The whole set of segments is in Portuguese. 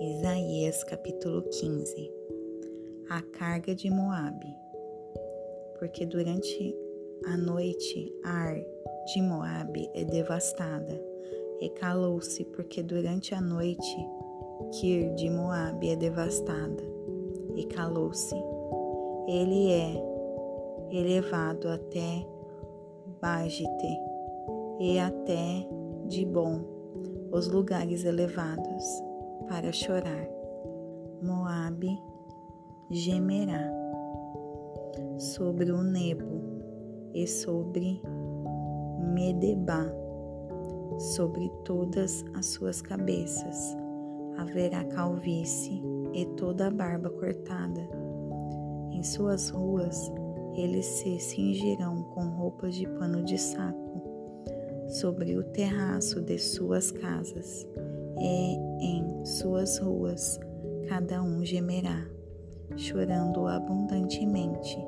Malaquias capítulo 15 A carga de Moabe Porque durante a noite Ar de Moabe é devastada. E calou-se porque durante a noite Kir de Moabe é devastada. E calou-se ele é elevado até Bagite e até Dibon, os lugares elevados para chorar. Moabe gemerá sobre o Nebo e sobre Medeba, sobre todas as suas cabeças. Haverá calvície e toda a barba cortada. Em suas ruas eles se cingirão com roupas de pano de saco sobre o terraço de suas casas e em suas ruas cada um gemerá, chorando abundantemente.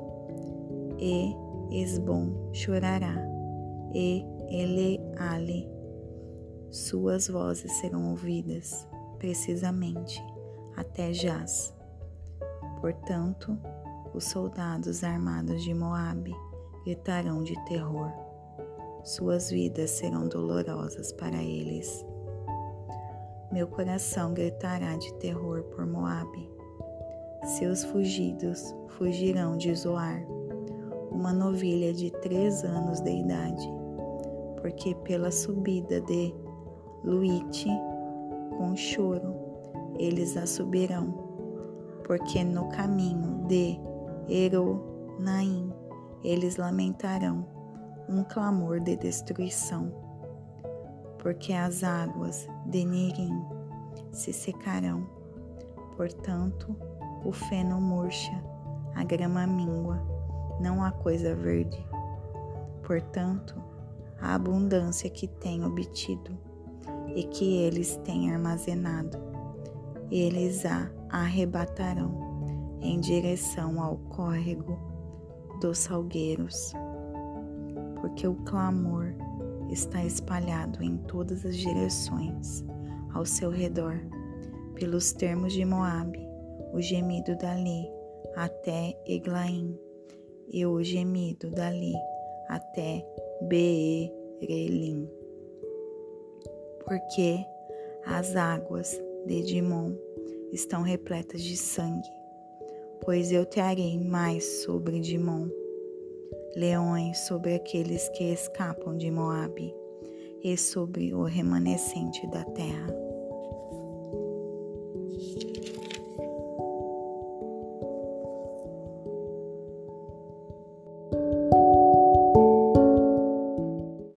E Esbom chorará, e Eleale, suas vozes serão ouvidas, precisamente, até Jaz. Portanto, os soldados armados de Moabe gritarão de terror. Suas vidas serão dolorosas para eles. Meu coração gritará de terror por Moabe. Seus fugidos fugirão de Zoar, uma novilha de três anos de idade, porque pela subida de Luite, com choro, eles a subirão, porque no caminho de Eronaim eles lamentarão um clamor de destruição porque as águas de Nirim se secarão. Portanto, o feno murcha, a grama mingua, não há coisa verde. Portanto, a abundância que têm obtido e que eles têm armazenado, eles a arrebatarão em direção ao córrego dos salgueiros, porque o clamor está espalhado em todas as direções ao seu redor, pelos termos de Moabe, o gemido dali até Eglaim, e o gemido dali até Beerelim. Porque as águas de Dimon estão repletas de sangue, pois eu trarei mais sobre Dimon leões sobre aqueles que escapam de Moabe e sobre o remanescente da terra.